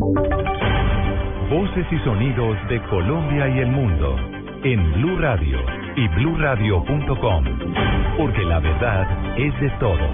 Voces y sonidos de Colombia y el mundo en Blue Radio y BlueRadio.com, porque la verdad es de todos.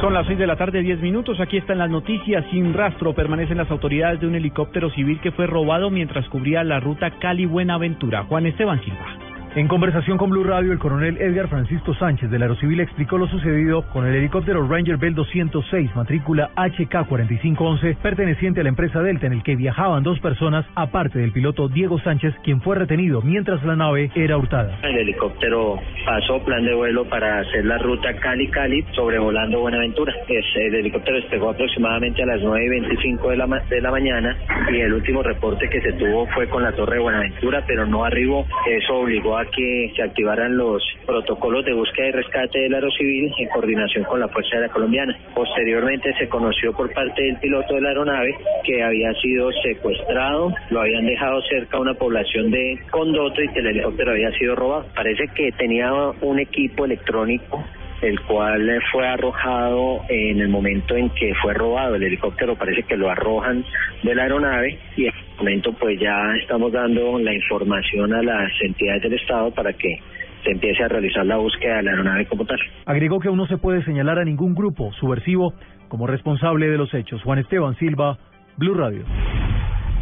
Son las 6 de la tarde, 10 minutos. Aquí están las noticias. Sin rastro permanecen las autoridades de un helicóptero civil que fue robado mientras cubría la ruta Cali-Buenaventura. Juan Esteban Silva. En conversación con Blue Radio, el coronel Edgar Francisco Sánchez de la Aerocivil explicó lo sucedido con el helicóptero Ranger Bell 206, matrícula HK4511, perteneciente a la empresa Delta, en el que viajaban dos personas, aparte del piloto Diego Sánchez, quien fue retenido mientras la nave era hurtada. El helicóptero pasó plan de vuelo para hacer la ruta Cali-Cali, sobrevolando Buenaventura. El helicóptero despegó aproximadamente a las 9 y 25 de la, de la mañana y el último reporte que se tuvo fue con la torre de Buenaventura, pero no arribó. Eso obligó a que se activaran los protocolos de búsqueda y rescate del aerocivil en coordinación con la Fuerza Aérea Colombiana. Posteriormente se conoció por parte del piloto de la aeronave que había sido secuestrado, lo habían dejado cerca a una población de Condoto y que el helicóptero había sido robado. Parece que tenía un equipo electrónico el cual fue arrojado en el momento en que fue robado el helicóptero, parece que lo arrojan de la aeronave y momento pues ya estamos dando la información a las entidades del Estado para que se empiece a realizar la búsqueda de la aeronave como tal. Agregó que aún no se puede señalar a ningún grupo subversivo como responsable de los hechos. Juan Esteban Silva, Blue Radio.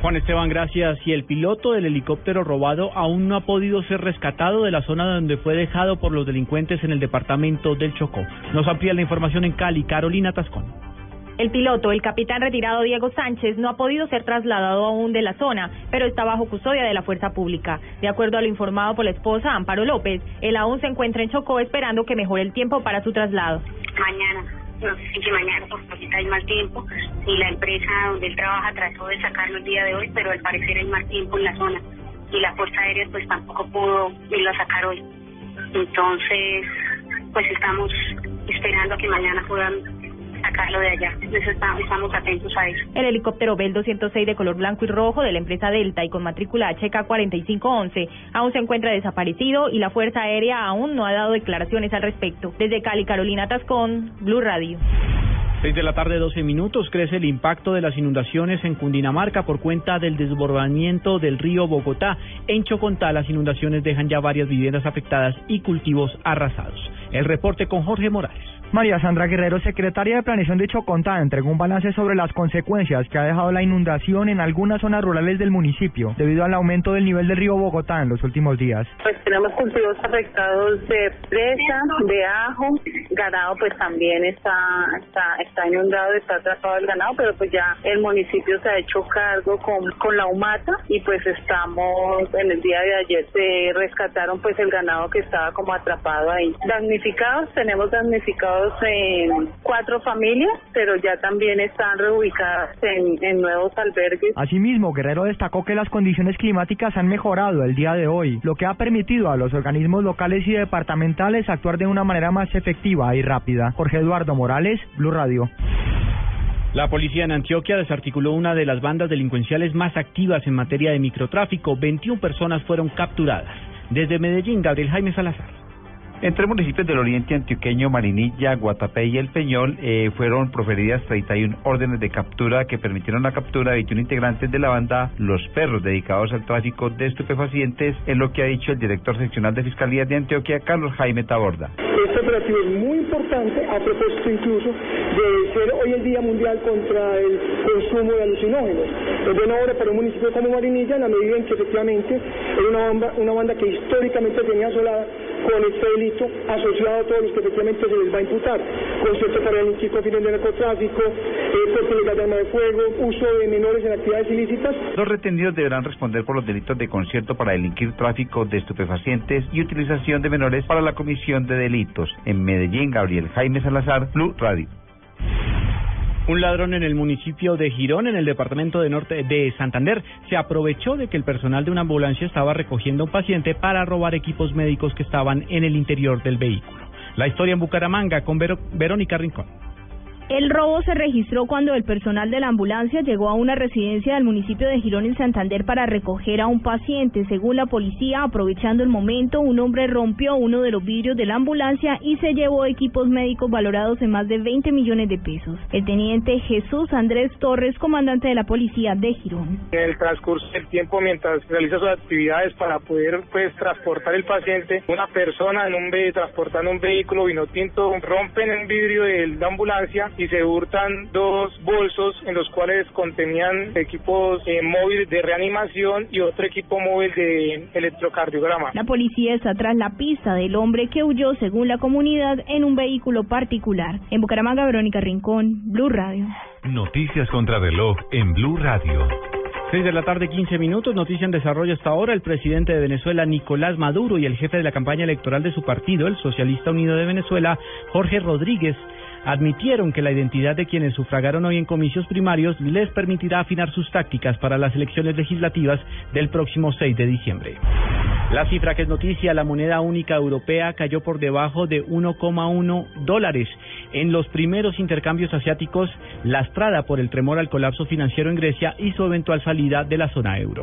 Juan Esteban, gracias. Y el piloto del helicóptero robado aún no ha podido ser rescatado de la zona donde fue dejado por los delincuentes en el departamento del Chocó. Nos amplía la información en Cali, Carolina Tascón. El piloto, el capitán retirado Diego Sánchez, no ha podido ser trasladado aún de la zona, pero está bajo custodia de la fuerza pública. De acuerdo a lo informado por la esposa Amparo López, él aún se encuentra en Chocó esperando que mejore el tiempo para su traslado. Mañana no sé si mañana porque ahorita hay mal tiempo y la empresa donde él trabaja trató de sacarlo el día de hoy, pero al parecer hay mal tiempo en la zona y la Fuerza Aérea pues tampoco pudo irlo a sacar hoy. Entonces, pues estamos esperando a que mañana puedan sacarlo de allá. estamos atentos a eso. El helicóptero Bell 206 de color blanco y rojo de la empresa Delta y con matrícula HK4511 aún se encuentra desaparecido y la Fuerza Aérea aún no ha dado declaraciones al respecto. Desde Cali, Carolina Tascón, Blue Radio. 6 de la tarde, 12 minutos, crece el impacto de las inundaciones en Cundinamarca por cuenta del desbordamiento del río Bogotá. En Chocontá, las inundaciones dejan ya varias viviendas afectadas y cultivos arrasados. El reporte con Jorge Morales. María Sandra Guerrero, secretaria de Planeación de Chocontá, entregó un balance sobre las consecuencias que ha dejado la inundación en algunas zonas rurales del municipio debido al aumento del nivel del río Bogotá en los últimos días. Pues tenemos cultivos afectados de presa, de ajo, ganado pues también está, está, está inundado, está atrapado el ganado, pero pues ya el municipio se ha hecho cargo con, con la humata y pues estamos, en el día de ayer se rescataron pues el ganado que estaba como atrapado ahí. Damnificados, tenemos damnificados en cuatro familias, pero ya también están reubicadas en, en nuevos albergues. Asimismo, Guerrero destacó que las condiciones climáticas han mejorado el día de hoy, lo que ha permitido a los organismos locales y departamentales actuar de una manera más efectiva y rápida. Jorge Eduardo Morales, Blue Radio. La policía en Antioquia desarticuló una de las bandas delincuenciales más activas en materia de microtráfico. 21 personas fueron capturadas. Desde Medellín, Gabriel Jaime Salazar. Entre municipios del oriente antioqueño, Marinilla, Guatapé y El Peñol, eh, fueron proferidas 31 órdenes de captura que permitieron la captura de 21 integrantes de la banda Los Perros, dedicados al tráfico de estupefacientes, en lo que ha dicho el director seccional de Fiscalía de Antioquia, Carlos Jaime Taborda. Este operativo es muy importante, a propósito incluso de ser hoy el Día Mundial contra el consumo de alucinógenos. Es buena hora para un municipio como Marinilla, en la medida en que efectivamente era una banda, una banda que históricamente tenía asolada con este delito asociado a todos los que efectivamente se les va a imputar. Concierto para delinquir con de narcotráfico, porte de arma de fuego, uso de menores en actividades ilícitas. Los retenidos deberán responder por los delitos de concierto para delinquir tráfico de estupefacientes y utilización de menores para la comisión de delitos. En Medellín, Gabriel Jaime Salazar, Blue Radio. Un ladrón en el municipio de Girón, en el departamento de Norte de Santander, se aprovechó de que el personal de una ambulancia estaba recogiendo a un paciente para robar equipos médicos que estaban en el interior del vehículo. La historia en Bucaramanga con Verónica Rincón. El robo se registró cuando el personal de la ambulancia llegó a una residencia del municipio de Girón en Santander para recoger a un paciente. Según la policía, aprovechando el momento, un hombre rompió uno de los vidrios de la ambulancia y se llevó equipos médicos valorados en más de 20 millones de pesos. El teniente Jesús Andrés Torres, comandante de la policía de Girón. En el transcurso del tiempo, mientras realiza sus actividades para poder pues transportar el paciente, una persona en un transportando un vehículo vino tinto rompen el vidrio de la ambulancia y se hurtan dos bolsos en los cuales contenían equipos eh, móviles de reanimación y otro equipo móvil de electrocardiograma. La policía está tras la pista del hombre que huyó, según la comunidad, en un vehículo particular. En Bucaramanga, Verónica Rincón, Blue Radio. Noticias contra reloj en Blue Radio. 6 de la tarde, 15 minutos. Noticia en desarrollo hasta ahora. El presidente de Venezuela, Nicolás Maduro, y el jefe de la campaña electoral de su partido, el Socialista Unido de Venezuela, Jorge Rodríguez, admitieron que la identidad de quienes sufragaron hoy en comicios primarios les permitirá afinar sus tácticas para las elecciones legislativas del próximo 6 de diciembre. La cifra que es noticia, la moneda única europea cayó por debajo de 1,1 dólares en los primeros intercambios asiáticos, lastrada por el tremor al colapso financiero en Grecia y su eventual salida de la zona euro.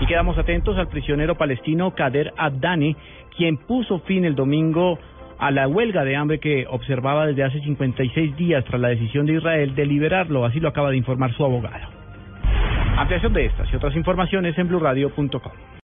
Y quedamos atentos al prisionero palestino Kader Abdane, quien puso fin el domingo a la huelga de hambre que observaba desde hace 56 días tras la decisión de Israel de liberarlo, así lo acaba de informar su abogado. Ampliación de estas y otras informaciones en blurradio.com.